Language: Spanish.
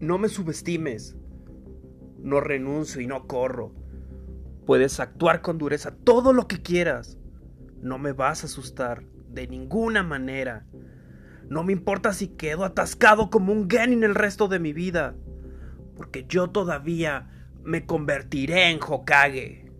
No me subestimes. No renuncio y no corro. Puedes actuar con dureza todo lo que quieras. No me vas a asustar de ninguna manera. No me importa si quedo atascado como un genin el resto de mi vida, porque yo todavía me convertiré en Hokage.